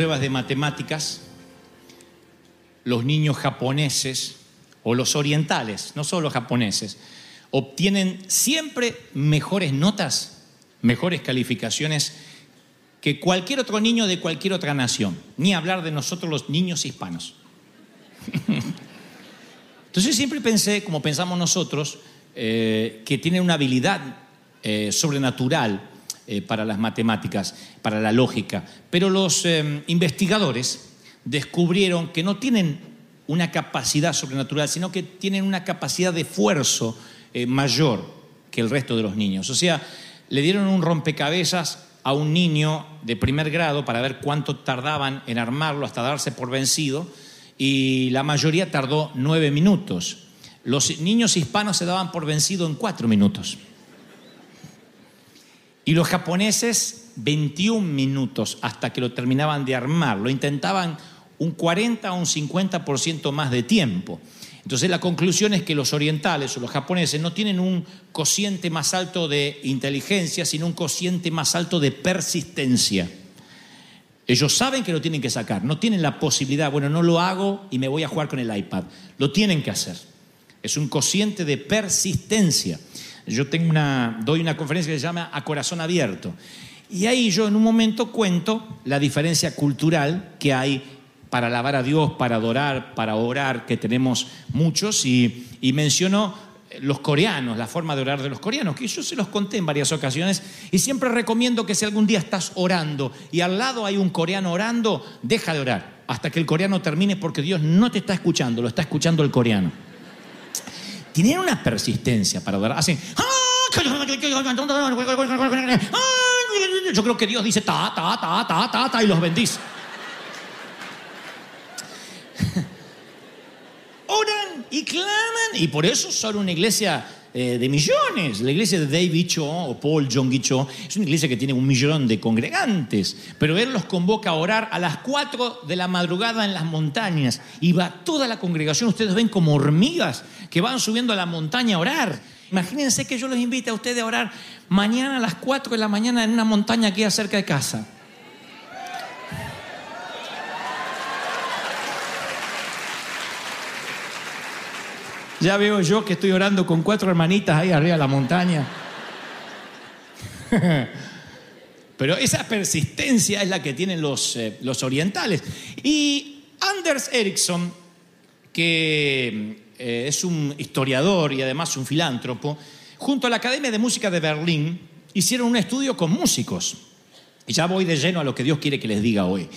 pruebas de matemáticas los niños japoneses o los orientales, no solo los japoneses, obtienen siempre mejores notas, mejores calificaciones que cualquier otro niño de cualquier otra nación, ni hablar de nosotros los niños hispanos. Entonces siempre pensé, como pensamos nosotros, eh, que tienen una habilidad eh, sobrenatural eh, para las matemáticas, para la lógica, pero los eh, investigadores descubrieron que no tienen una capacidad sobrenatural, sino que tienen una capacidad de esfuerzo eh, mayor que el resto de los niños. O sea, le dieron un rompecabezas a un niño de primer grado para ver cuánto tardaban en armarlo hasta darse por vencido y la mayoría tardó nueve minutos. Los niños hispanos se daban por vencido en cuatro minutos. Y los japoneses 21 minutos hasta que lo terminaban de armar. Lo intentaban un 40 o un 50% más de tiempo. Entonces la conclusión es que los orientales o los japoneses no tienen un cociente más alto de inteligencia, sino un cociente más alto de persistencia. Ellos saben que lo tienen que sacar, no tienen la posibilidad, bueno, no lo hago y me voy a jugar con el iPad. Lo tienen que hacer. Es un cociente de persistencia. Yo tengo una, doy una conferencia que se llama A Corazón Abierto. Y ahí yo en un momento cuento la diferencia cultural que hay para alabar a Dios, para adorar, para orar, que tenemos muchos, y, y menciono los coreanos, la forma de orar de los coreanos, que yo se los conté en varias ocasiones, y siempre recomiendo que si algún día estás orando y al lado hay un coreano orando, deja de orar hasta que el coreano termine porque Dios no te está escuchando, lo está escuchando el coreano. Tienen una persistencia para orar, hacen... Yo creo que Dios dice ta, ta, ta, ta, ta, ta, y los bendice. Oran y claman, y por eso son una iglesia eh, de millones. La iglesia de David Cho o Paul Jong Cho es una iglesia que tiene un millón de congregantes, pero él los convoca a orar a las 4 de la madrugada en las montañas y va toda la congregación. Ustedes ven como hormigas que van subiendo a la montaña a orar. Imagínense que yo los invite a ustedes a orar mañana a las 4 de la mañana en una montaña hay cerca de casa. Ya veo yo que estoy orando con cuatro hermanitas ahí arriba de la montaña. Pero esa persistencia es la que tienen los, eh, los orientales. Y Anders Ericsson, que eh, es un historiador y además un filántropo, junto a la Academia de Música de Berlín, hicieron un estudio con músicos. Y ya voy de lleno a lo que Dios quiere que les diga hoy.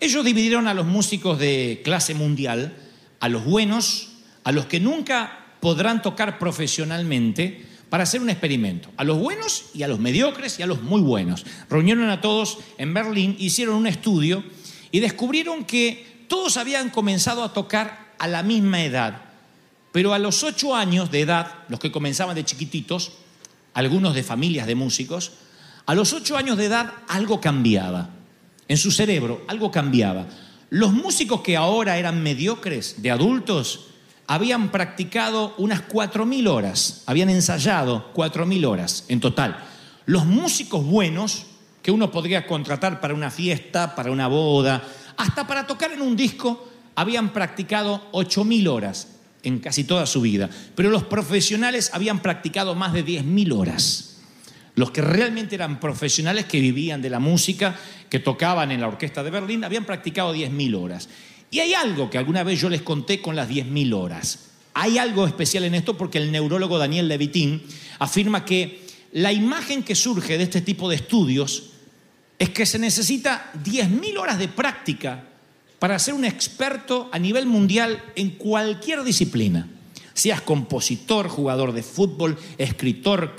Ellos dividieron a los músicos de clase mundial, a los buenos, a los que nunca podrán tocar profesionalmente, para hacer un experimento. A los buenos y a los mediocres y a los muy buenos. Reunieron a todos en Berlín, hicieron un estudio y descubrieron que todos habían comenzado a tocar a la misma edad. Pero a los ocho años de edad, los que comenzaban de chiquititos, algunos de familias de músicos, a los ocho años de edad algo cambiaba. En su cerebro algo cambiaba. Los músicos que ahora eran mediocres, de adultos, habían practicado unas 4.000 horas, habían ensayado 4.000 horas en total. Los músicos buenos, que uno podría contratar para una fiesta, para una boda, hasta para tocar en un disco, habían practicado 8.000 horas. en casi toda su vida, pero los profesionales habían practicado más de 10.000 horas. Los que realmente eran profesionales que vivían de la música, que tocaban en la orquesta de Berlín, habían practicado 10.000 horas. Y hay algo que alguna vez yo les conté con las 10.000 horas. Hay algo especial en esto porque el neurólogo Daniel Levitín afirma que la imagen que surge de este tipo de estudios es que se necesita 10.000 horas de práctica para ser un experto a nivel mundial en cualquier disciplina. Seas compositor, jugador de fútbol, escritor,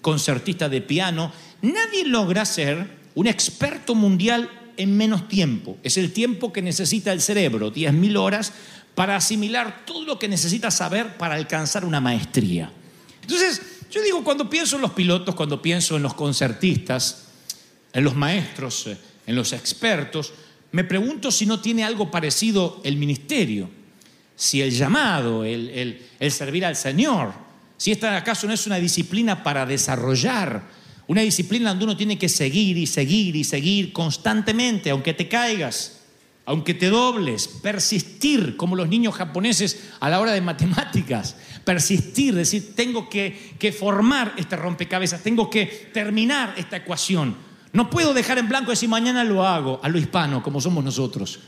concertista de piano, nadie logra ser un experto mundial en menos tiempo. Es el tiempo que necesita el cerebro, 10.000 horas, para asimilar todo lo que necesita saber para alcanzar una maestría. Entonces, yo digo, cuando pienso en los pilotos, cuando pienso en los concertistas, en los maestros, eh, en los expertos, me pregunto si no tiene algo parecido el ministerio, si el llamado, el, el servir al Señor, si esta acaso no es una disciplina para desarrollar, una disciplina donde uno tiene que seguir y seguir y seguir constantemente, aunque te caigas, aunque te dobles, persistir, como los niños japoneses a la hora de matemáticas, persistir, decir, tengo que, que formar este rompecabezas, tengo que terminar esta ecuación. No puedo dejar en blanco decir mañana lo hago, a lo hispano, como somos nosotros.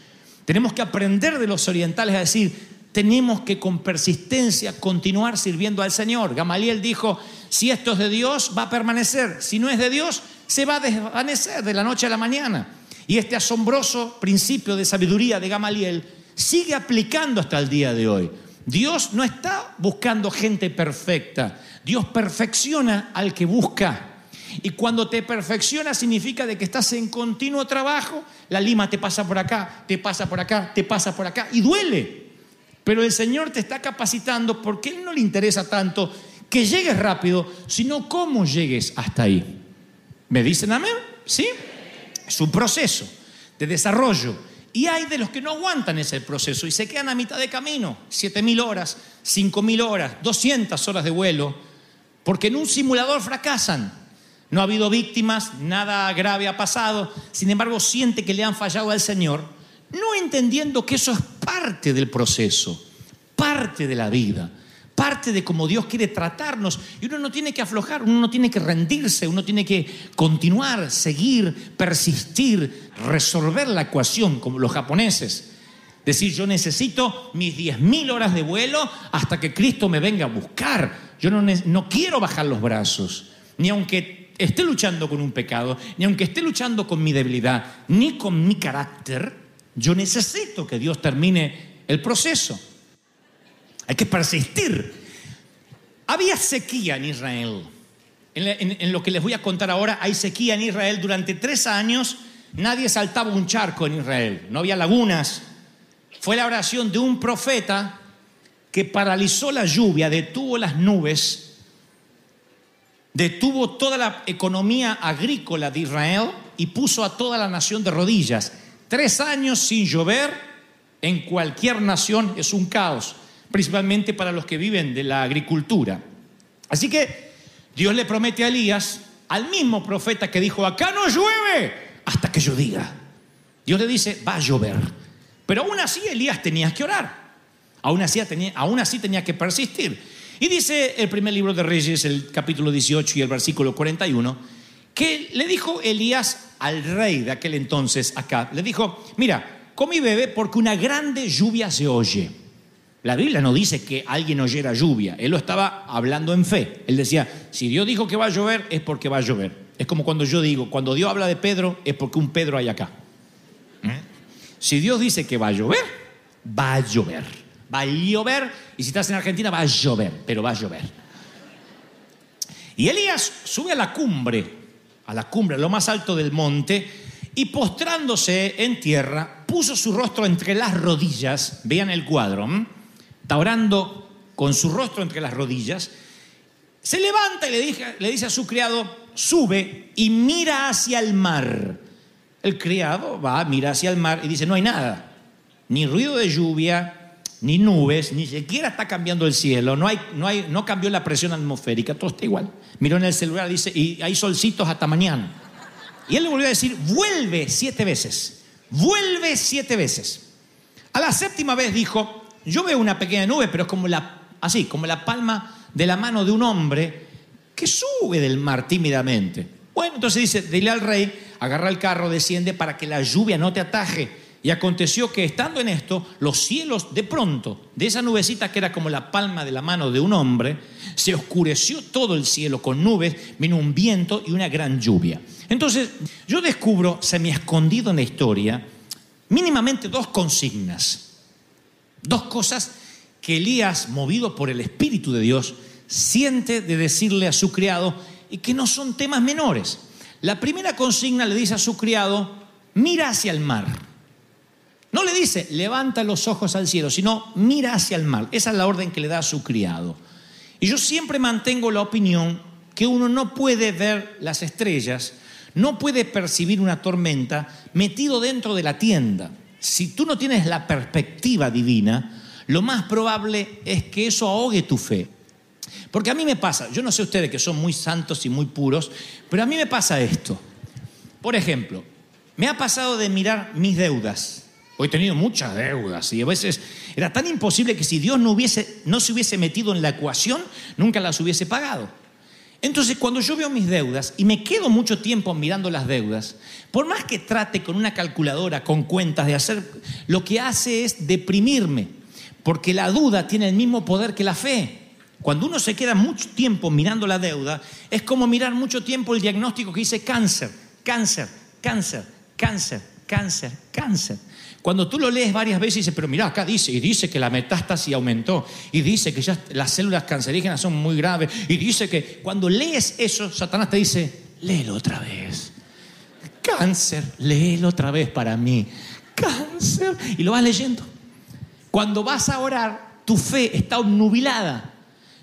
Tenemos que aprender de los orientales a decir, tenemos que con persistencia continuar sirviendo al Señor. Gamaliel dijo, si esto es de Dios, va a permanecer. Si no es de Dios, se va a desvanecer de la noche a la mañana. Y este asombroso principio de sabiduría de Gamaliel sigue aplicando hasta el día de hoy. Dios no está buscando gente perfecta. Dios perfecciona al que busca. Y cuando te perfecciona significa de que estás en continuo trabajo. La lima te pasa por acá, te pasa por acá, te pasa por acá y duele. Pero el Señor te está capacitando porque Él no le interesa tanto que llegues rápido, sino cómo llegues hasta ahí. ¿Me dicen amén? ¿Sí? Es un proceso de desarrollo. Y hay de los que no aguantan ese proceso y se quedan a mitad de camino, 7.000 horas, 5.000 horas, 200 horas de vuelo, porque en un simulador fracasan. No ha habido víctimas, nada grave ha pasado, sin embargo siente que le han fallado al Señor, no entendiendo que eso es parte del proceso, parte de la vida, parte de cómo Dios quiere tratarnos. Y uno no tiene que aflojar, uno no tiene que rendirse, uno tiene que continuar, seguir, persistir, resolver la ecuación como los japoneses. Decir, yo necesito mis 10.000 horas de vuelo hasta que Cristo me venga a buscar. Yo no, no quiero bajar los brazos, ni aunque esté luchando con un pecado, ni aunque esté luchando con mi debilidad, ni con mi carácter, yo necesito que Dios termine el proceso. Hay que persistir. Había sequía en Israel. En, lo que les voy a contar ahora, hay sequía en Israel. Durante tres años nadie saltaba un charco en Israel. No había lagunas. Fue la oración de un profeta que paralizó la lluvia, detuvo las nubes detuvo toda la economía agrícola de Israel y puso a toda la nación de rodillas. Tres años sin llover en cualquier nación es un caos, principalmente para los que viven de la agricultura. Así que Dios le promete a Elías, al mismo profeta que dijo, acá no llueve hasta que yo diga. Dios le dice, va a llover. Pero aún así Elías tenía que orar. Aún así tenía, aún así tenía que persistir. Y dice el primer libro de Reyes, el capítulo 18 y el versículo 41, que le dijo Elías al rey de aquel entonces acá, le dijo, mira, come y bebe porque una grande lluvia se oye. La Biblia no dice que alguien oyera lluvia, él lo estaba hablando en fe. Él decía, si Dios dijo que va a llover, es porque va a llover. Es como cuando yo digo, cuando Dios habla de Pedro, es porque un Pedro hay acá. ¿Eh? Si Dios dice que va a llover, va a llover va a llover, y si estás en Argentina va a llover, pero va a llover. Y Elías sube a la cumbre, a la cumbre, a lo más alto del monte, y postrándose en tierra, puso su rostro entre las rodillas, vean el cuadro, está orando con su rostro entre las rodillas, se levanta y le, le dice a su criado, sube y mira hacia el mar. El criado va, mira hacia el mar y dice, no hay nada, ni ruido de lluvia, ni nubes, ni siquiera está cambiando el cielo, no, hay, no, hay, no cambió la presión atmosférica, todo está igual. Miró en el celular, dice, y hay solcitos hasta mañana. Y él le volvió a decir, vuelve siete veces, vuelve siete veces. A la séptima vez dijo, yo veo una pequeña nube, pero es como la, así, como la palma de la mano de un hombre que sube del mar tímidamente. Bueno, entonces dice, dile al rey, agarra el carro, desciende para que la lluvia no te ataje. Y aconteció que estando en esto, los cielos de pronto, de esa nubecita que era como la palma de la mano de un hombre, se oscureció todo el cielo con nubes, vino un viento y una gran lluvia. Entonces, yo descubro, semi escondido en la historia, mínimamente dos consignas, dos cosas que Elías, movido por el Espíritu de Dios, siente de decirle a su criado y que no son temas menores. La primera consigna le dice a su criado, mira hacia el mar. No le dice, levanta los ojos al cielo, sino mira hacia el mar. Esa es la orden que le da a su criado. Y yo siempre mantengo la opinión que uno no puede ver las estrellas, no puede percibir una tormenta metido dentro de la tienda. Si tú no tienes la perspectiva divina, lo más probable es que eso ahogue tu fe. Porque a mí me pasa, yo no sé ustedes que son muy santos y muy puros, pero a mí me pasa esto. Por ejemplo, me ha pasado de mirar mis deudas Hoy he tenido muchas deudas y a veces era tan imposible que si Dios no, hubiese, no se hubiese metido en la ecuación, nunca las hubiese pagado. Entonces, cuando yo veo mis deudas y me quedo mucho tiempo mirando las deudas, por más que trate con una calculadora, con cuentas de hacer, lo que hace es deprimirme, porque la duda tiene el mismo poder que la fe. Cuando uno se queda mucho tiempo mirando la deuda, es como mirar mucho tiempo el diagnóstico que dice cáncer, cáncer, cáncer, cáncer, cáncer, cáncer. Cuando tú lo lees varias veces y dices, pero mira, acá dice, y dice que la metástasis aumentó, y dice que las células cancerígenas son muy graves, y dice que cuando lees eso, Satanás te dice, léelo otra vez. Cáncer, léelo otra vez para mí. Cáncer, y lo vas leyendo. Cuando vas a orar, tu fe está obnubilada.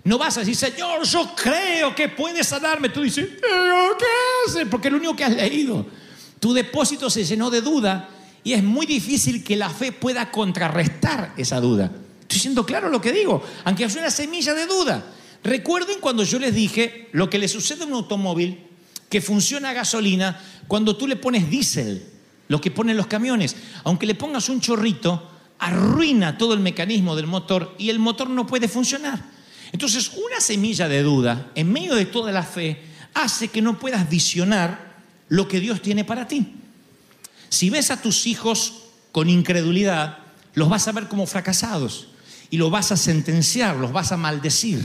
No vas a decir, Señor, yo creo que puedes sanarme. Tú dices, ¿qué haces? Porque es lo único que has leído. Tu depósito se llenó de duda y es muy difícil que la fe pueda contrarrestar esa duda. Estoy siendo claro lo que digo, aunque es una semilla de duda. Recuerden cuando yo les dije lo que le sucede a un automóvil que funciona a gasolina cuando tú le pones diésel, lo que ponen los camiones. Aunque le pongas un chorrito, arruina todo el mecanismo del motor y el motor no puede funcionar. Entonces, una semilla de duda en medio de toda la fe hace que no puedas visionar lo que Dios tiene para ti. Si ves a tus hijos con incredulidad, los vas a ver como fracasados y los vas a sentenciar, los vas a maldecir.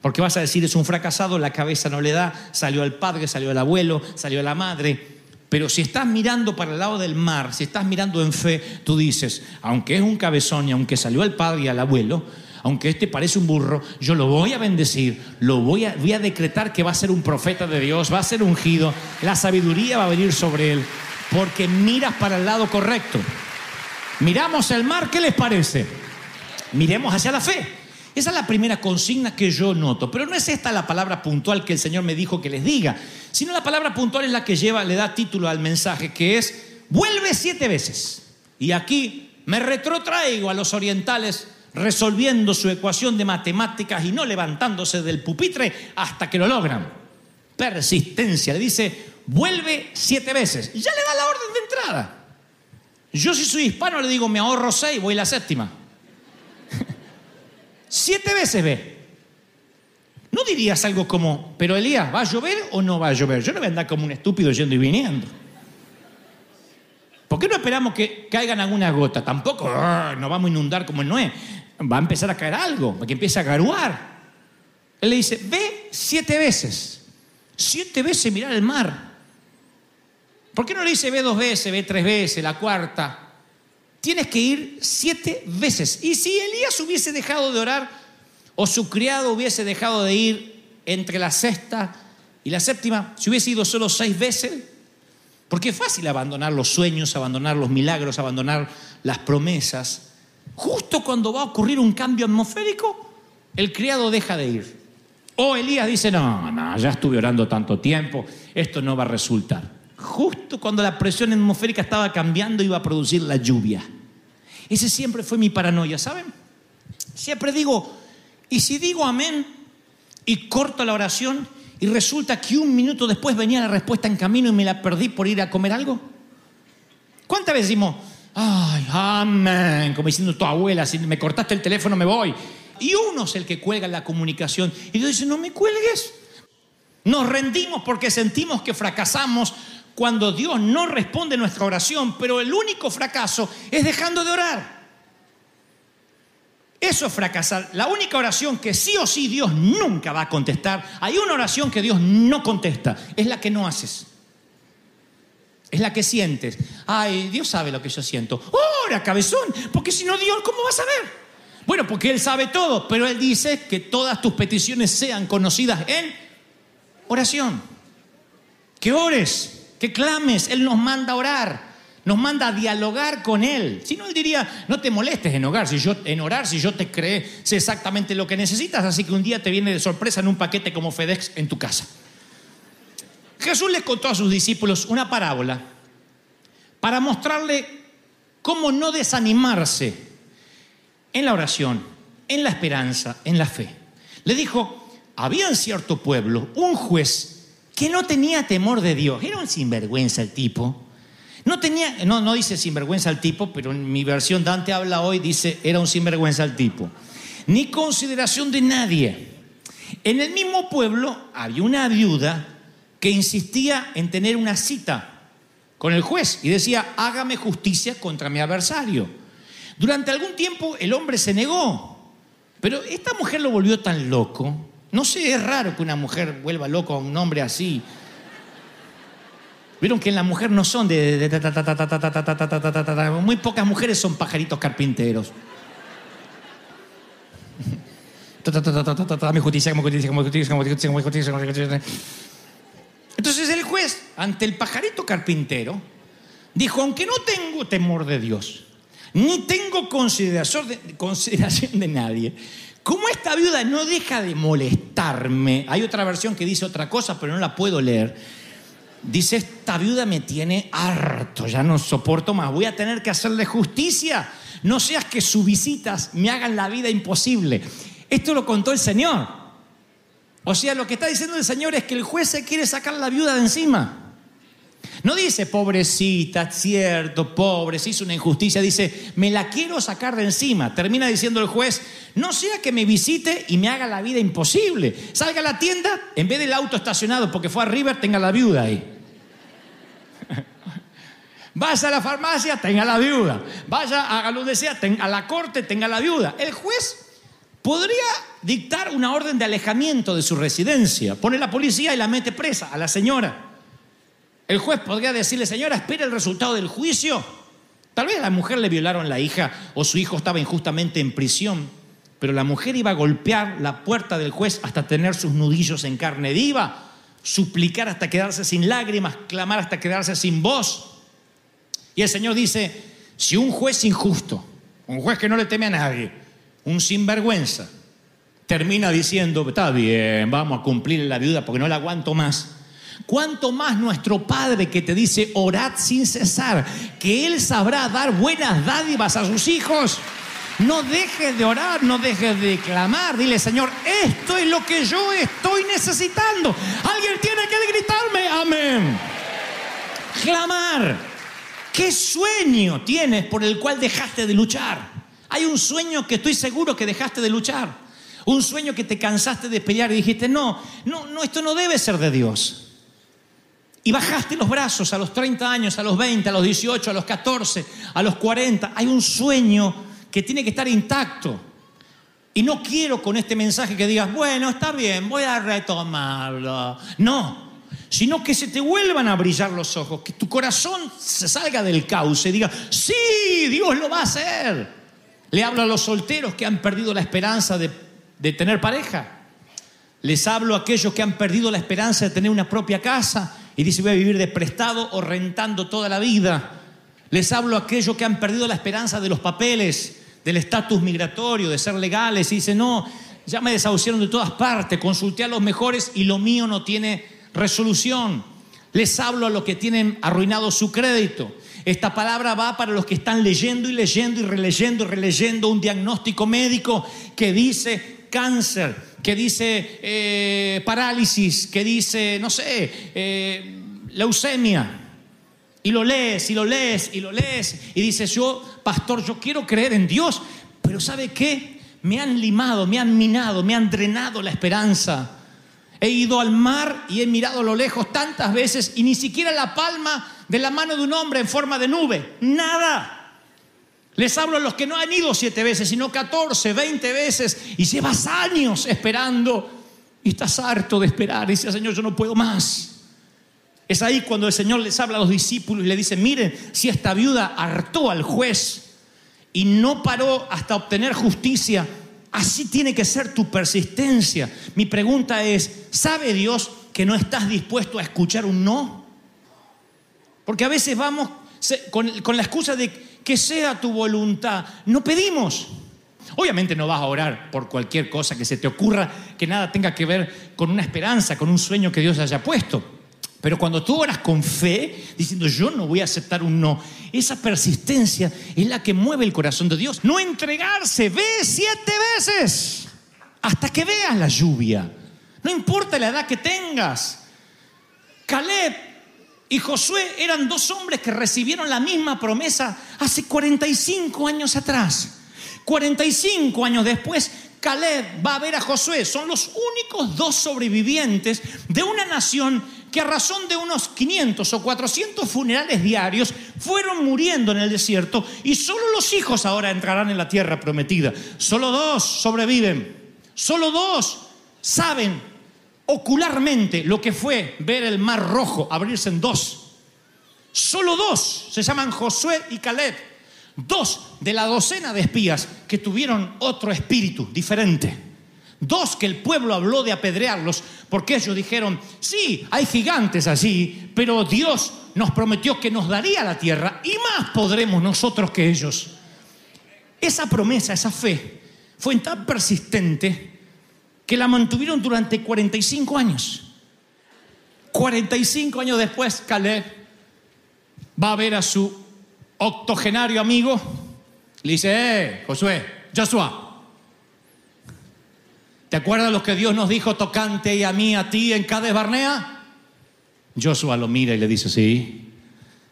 Porque vas a decir, es un fracasado, la cabeza no le da, salió el padre, salió el abuelo, salió la madre. Pero si estás mirando para el lado del mar, si estás mirando en fe, tú dices, aunque es un cabezón y aunque salió el padre y el abuelo, aunque este parece un burro, yo lo voy a bendecir, lo a, voy a decretar que va a ser un profeta de Dios, va a ser ungido, la sabiduría va a venir sobre él porque miras para el lado correcto. Miramos el mar, ¿qué les parece? Miremos hacia la fe. Esa es la primera consigna que yo noto. Pero no es esta la palabra puntual que el Señor me dijo que les diga, sino la palabra puntual es la que lleva, le da título al mensaje, que es vuelve siete veces. Y aquí me retrotraigo a los orientales resolviendo su ecuación de matemáticas y no levantándose del pupitre hasta que lo logran. Persistencia. Le dice, vuelve siete veces. Ya le da la orden de entrada. Yo si soy hispano le digo, me ahorro seis, voy la séptima. siete veces ve. No dirías algo como, pero Elías, ¿va a llover o no va a llover? Yo no voy a andar como un estúpido yendo y viniendo. ¿Por qué no esperamos que caigan alguna gota? Tampoco ah, no vamos a inundar como en Noé. Va a empezar a caer algo, que empiece a garuar. Él le dice, ve siete veces. Siete veces mirar el mar. ¿Por qué no le dice ve dos veces, ve tres veces, la cuarta? Tienes que ir siete veces. Y si Elías hubiese dejado de orar, o su criado hubiese dejado de ir entre la sexta y la séptima, si hubiese ido solo seis veces, porque es fácil abandonar los sueños, abandonar los milagros, abandonar las promesas. Justo cuando va a ocurrir un cambio atmosférico, el criado deja de ir. O Elías dice, no, no, ya estuve orando tanto tiempo, esto no va a resultar justo cuando la presión atmosférica estaba cambiando iba a producir la lluvia. Ese siempre fue mi paranoia, ¿saben? Siempre digo, ¿y si digo amén y corto la oración y resulta que un minuto después venía la respuesta en camino y me la perdí por ir a comer algo? ¿Cuántas veces decimos, Ay, amén, como diciendo tu abuela, si me cortaste el teléfono me voy. Y uno es el que cuelga la comunicación. Y Dios dice, no me cuelgues. Nos rendimos porque sentimos que fracasamos cuando Dios no responde nuestra oración, pero el único fracaso es dejando de orar. Eso es fracasar. La única oración que sí o sí Dios nunca va a contestar, hay una oración que Dios no contesta, es la que no haces. Es la que sientes. Ay, Dios sabe lo que yo siento. Ora, cabezón, porque si no Dios, ¿cómo vas a ver? Bueno, porque Él sabe todo, pero Él dice que todas tus peticiones sean conocidas en oración. Que ores, que clames, Él nos manda a orar. Nos manda a dialogar con Él. Si no, Él diría, no te molestes en orar, si yo, en orar, si yo te creé, sé exactamente lo que necesitas, así que un día te viene de sorpresa en un paquete como FedEx en tu casa. Jesús les contó a sus discípulos una parábola para mostrarle cómo no desanimarse en la oración, en la esperanza, en la fe. Le dijo, había en cierto pueblo un juez que no tenía temor de Dios. Era un sinvergüenza el tipo. No tenía, no, no dice sinvergüenza el tipo, pero en mi versión Dante habla hoy, dice, era un sinvergüenza el tipo. Ni consideración de nadie. En el mismo pueblo había una viuda que insistía en tener una cita con el juez y decía, hágame justicia contra mi adversario. Durante algún tiempo el hombre se negó, pero esta mujer lo volvió tan loco. No sé, es raro que una mujer vuelva loco a un hombre así. Vieron que en la mujer no son de... Muy pocas mujeres son pajaritos carpinteros. Mi justicia, como justicia, justicia. Entonces el juez, ante el pajarito carpintero, dijo, aunque no tengo temor de Dios, ni tengo consideración de nadie, como esta viuda no deja de molestarme, hay otra versión que dice otra cosa, pero no la puedo leer, dice, esta viuda me tiene harto, ya no soporto más, voy a tener que hacerle justicia, no seas que sus visitas me hagan la vida imposible. Esto lo contó el Señor. O sea, lo que está diciendo el Señor es que el juez se quiere sacar la viuda de encima. No dice, pobrecita, cierto, pobre, se hizo una injusticia. Dice, me la quiero sacar de encima. Termina diciendo el juez, no sea que me visite y me haga la vida imposible. Salga a la tienda, en vez del auto estacionado porque fue a River, tenga la viuda ahí. Vaya a la farmacia, tenga la viuda. Vaya a donde sea, tenga- a la corte, tenga la viuda. El juez podría dictar una orden de alejamiento de su residencia. Pone la policía y la mete presa a la señora. El juez podría decirle, señora, espera el resultado del juicio. Tal vez a la mujer le violaron la hija o su hijo estaba injustamente en prisión, pero la mujer iba a golpear la puerta del juez hasta tener sus nudillos en carne viva, suplicar hasta quedarse sin lágrimas, clamar hasta quedarse sin voz. Y el Señor dice, si un juez injusto, un juez que no le teme a nadie, un sinvergüenza, termina diciendo, está bien, vamos a cumplir la viuda porque no la aguanto más. Cuanto más nuestro Padre que te dice, orad sin cesar, que Él sabrá dar buenas dádivas a sus hijos. No dejes de orar, no dejes de clamar. Dile, Señor, esto es lo que yo estoy necesitando. Alguien tiene que gritarme, amén. Clamar. ¿Qué sueño tienes por el cual dejaste de luchar? Hay un sueño que estoy seguro que dejaste de luchar. Un sueño que te cansaste de pelear y dijiste, no, no, no, esto no debe ser de Dios. Y bajaste los brazos a los 30 años, a los 20, a los 18, a los 14, a los 40. Hay un sueño que tiene que estar intacto. Y no quiero con este mensaje que digas, bueno, está bien, voy a retomarlo. No, sino que se te vuelvan a brillar los ojos, que tu corazón se salga del cauce y diga, sí, Dios lo va a hacer. Le hablo a los solteros que han perdido la esperanza de, de tener pareja. Les hablo a aquellos que han perdido la esperanza de tener una propia casa y dicen voy a vivir de prestado o rentando toda la vida. Les hablo a aquellos que han perdido la esperanza de los papeles, del estatus migratorio, de ser legales y dicen no, ya me desahuciaron de todas partes, consulté a los mejores y lo mío no tiene resolución. Les hablo a los que tienen arruinado su crédito. Esta palabra va para los que están leyendo y leyendo y releyendo y releyendo un diagnóstico médico que dice cáncer, que dice eh, parálisis, que dice, no sé, eh, leucemia. Y lo lees, y lo lees, y lo lees, y dices, yo, pastor, yo quiero creer en Dios, pero ¿sabe qué? Me han limado, me han minado, me han drenado la esperanza. He ido al mar y he mirado a lo lejos tantas veces y ni siquiera la palma de la mano de un hombre en forma de nube. Nada. Les hablo a los que no han ido siete veces, sino 14, 20 veces y llevas años esperando y estás harto de esperar y dices, Señor, yo no puedo más. Es ahí cuando el Señor les habla a los discípulos y le dice, miren, si esta viuda hartó al juez y no paró hasta obtener justicia, así tiene que ser tu persistencia. Mi pregunta es, ¿sabe Dios que no estás dispuesto a escuchar un no? Porque a veces vamos con, con la excusa de que sea tu voluntad. No pedimos. Obviamente no vas a orar por cualquier cosa que se te ocurra que nada tenga que ver con una esperanza, con un sueño que Dios haya puesto. Pero cuando tú oras con fe, diciendo yo no voy a aceptar un no, esa persistencia es la que mueve el corazón de Dios. No entregarse, ve siete veces hasta que veas la lluvia. No importa la edad que tengas. Caleb y Josué eran dos hombres que recibieron la misma promesa hace 45 años atrás. 45 años después, Caleb va a ver a Josué. Son los únicos dos sobrevivientes de una nación que a razón de unos 500 o 400 funerales diarios fueron muriendo en el desierto y solo los hijos ahora entrarán en la tierra prometida. Solo dos sobreviven. Solo dos saben ocularmente lo que fue ver el mar rojo abrirse en dos. Solo dos se llaman Josué y Caleb. Dos de la docena de espías que tuvieron otro espíritu diferente. Dos, que el pueblo habló de apedrearlos porque ellos dijeron, sí, hay gigantes allí, pero Dios nos prometió que nos daría la tierra y más podremos nosotros que ellos. Esa promesa, esa fe, fue tan persistente que la mantuvieron durante 45 años. 45 años después, Caleb va a ver a su octogenario amigo, le dice, eh, Josué, Joshua, ¿Te acuerdas lo que Dios nos dijo tocante a mí, a ti en Cades Barnea? Joshua lo mira y le dice, sí,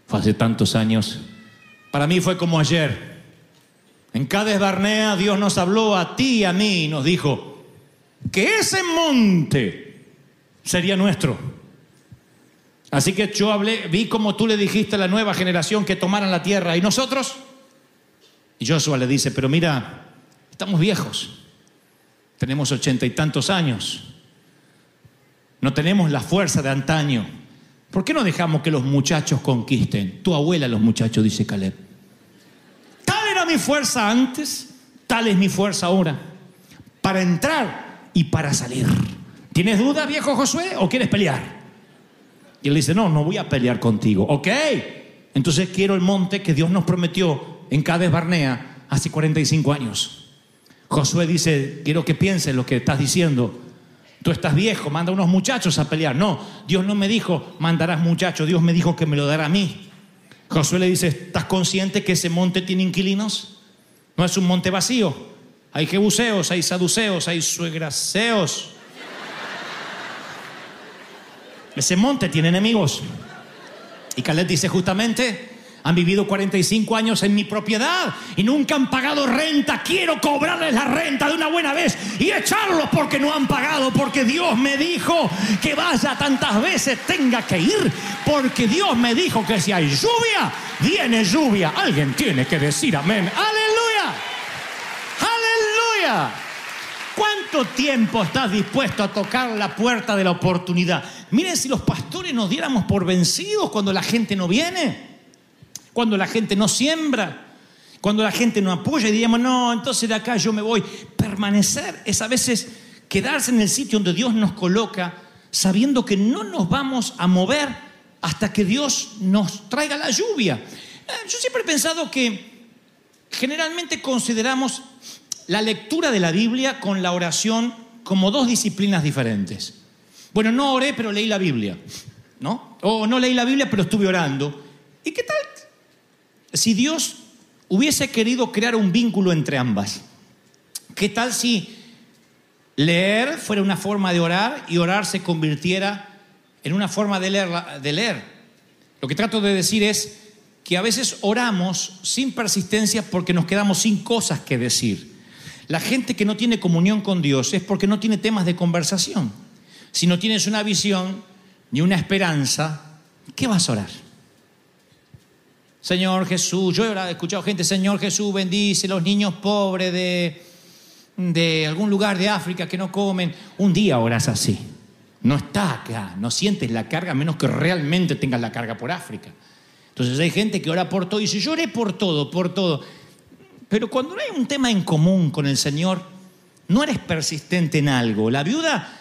fue hace tantos años. Para mí fue como ayer. En Cades Barnea Dios nos habló a ti y a mí y nos dijo que ese monte sería nuestro. Así que yo hablé, vi como tú le dijiste a la nueva generación que tomaran la tierra y nosotros. Y Joshua le dice, pero mira, estamos viejos. Tenemos ochenta y tantos años. No tenemos la fuerza de antaño. ¿Por qué no dejamos que los muchachos conquisten? Tu abuela, los muchachos, dice Caleb. Tal era mi fuerza antes, tal es mi fuerza ahora. Para entrar y para salir. ¿Tienes duda, viejo Josué, o quieres pelear? Y él dice, no, no voy a pelear contigo. Ok, entonces quiero el monte que Dios nos prometió en Cades Barnea hace 45 años. Josué dice, quiero que pienses lo que estás diciendo. Tú estás viejo, manda unos muchachos a pelear. No, Dios no me dijo, mandarás muchachos, Dios me dijo que me lo dará a mí. Josué le dice, ¿estás consciente que ese monte tiene inquilinos? No es un monte vacío. Hay jebuseos, hay saduceos, hay suegraseos. Ese monte tiene enemigos. Y Caleb dice justamente, han vivido 45 años en mi propiedad y nunca han pagado renta. Quiero cobrarles la renta de una buena vez y echarlos porque no han pagado, porque Dios me dijo que vaya tantas veces tenga que ir, porque Dios me dijo que si hay lluvia, viene lluvia. Alguien tiene que decir amén. Aleluya. ¿Cuánto tiempo estás dispuesto a tocar la puerta de la oportunidad? Miren si los pastores nos diéramos por vencidos cuando la gente no viene cuando la gente no siembra, cuando la gente no apoya y diríamos, no, entonces de acá yo me voy. Permanecer es a veces quedarse en el sitio donde Dios nos coloca, sabiendo que no nos vamos a mover hasta que Dios nos traiga la lluvia. Eh, yo siempre he pensado que generalmente consideramos la lectura de la Biblia con la oración como dos disciplinas diferentes. Bueno, no oré, pero leí la Biblia, ¿no? O no leí la Biblia, pero estuve orando. ¿Y qué tal si Dios hubiese querido crear un vínculo entre ambas, ¿qué tal si leer fuera una forma de orar y orar se convirtiera en una forma de leer? De leer? Lo que trato de decir es que a veces oramos sin persistencia porque nos quedamos sin cosas que decir. La gente que no tiene comunión con Dios es porque no tiene temas de conversación. Si no tienes una visión ni una esperanza, ¿qué vas a orar? Señor Jesús, yo he escuchado gente, Señor Jesús, bendice los niños pobres de, de algún lugar de África que no comen. Un día oras así. No está acá, no sientes la carga, a menos que realmente tengas la carga por África. Entonces hay gente que ora por todo y dice, yo oré por todo, por todo. Pero cuando no hay un tema en común con el Señor, no eres persistente en algo. La viuda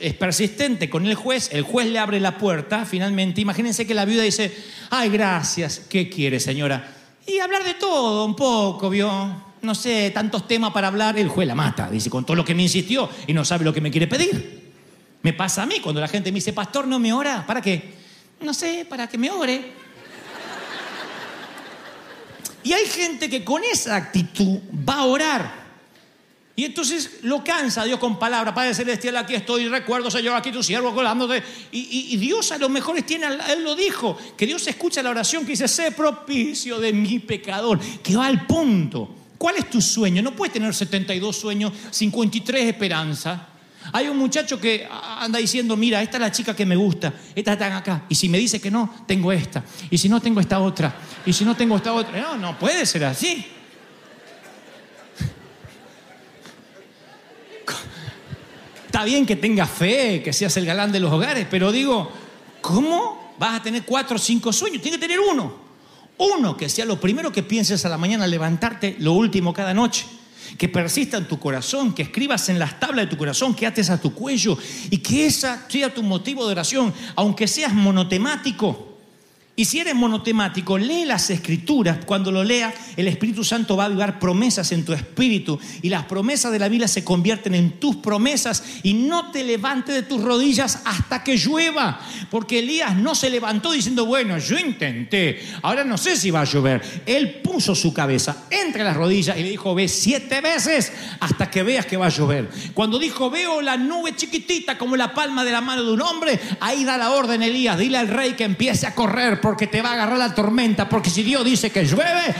es persistente con el juez, el juez le abre la puerta, finalmente, imagínense que la viuda dice, ay, gracias, ¿qué quiere señora? Y hablar de todo un poco, ¿vio? No sé, tantos temas para hablar, el juez la mata, dice, con todo lo que me insistió y no sabe lo que me quiere pedir. Me pasa a mí cuando la gente me dice, pastor, ¿no me ora? ¿Para qué? No sé, para que me ore. Y hay gente que con esa actitud va a orar. Y entonces lo cansa Dios con palabras, Padre Celestial, aquí estoy, recuerdo, Señor, aquí tu siervo colándote. Y, y, Dios a lo mejor tiene, Él lo dijo, que Dios escucha la oración que dice, sé propicio de mi pecador, que va al punto. ¿Cuál es tu sueño? No puedes tener 72 sueños, 53 esperanzas. Hay un muchacho que anda diciendo, mira, esta es la chica que me gusta, esta está acá. Y si me dice que no, tengo esta. Y si no, tengo esta otra. Y si no, tengo esta otra. No, no puede ser así. Está bien que tengas fe, que seas el galán de los hogares, pero digo, ¿cómo vas a tener cuatro o cinco sueños? Tienes que tener uno. Uno que sea lo primero que pienses a la mañana, levantarte, lo último cada noche que persista en tu corazón, que escribas en las tablas de tu corazón, que ates a tu cuello y que esa sea tu motivo de oración, aunque seas monotemático. Y si eres monotemático, lee las escrituras. Cuando lo lea, el Espíritu Santo va a avivar promesas en tu espíritu. Y las promesas de la Biblia se convierten en tus promesas. Y no te levantes de tus rodillas hasta que llueva. Porque Elías no se levantó diciendo, bueno, yo intenté, ahora no sé si va a llover. Él puso su cabeza entre las rodillas y le dijo, ve siete veces hasta que veas que va a llover. Cuando dijo, veo la nube chiquitita como la palma de la mano de un hombre, ahí da la orden Elías, dile al rey que empiece a correr porque te va a agarrar la tormenta, porque si Dios dice que llueve,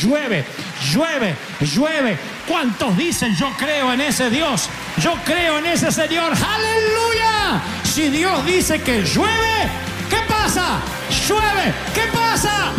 llueve, llueve, llueve. ¿Cuántos dicen yo creo en ese Dios? Yo creo en ese Señor. Aleluya. Si Dios dice que llueve, ¿qué pasa? Llueve, ¿qué pasa?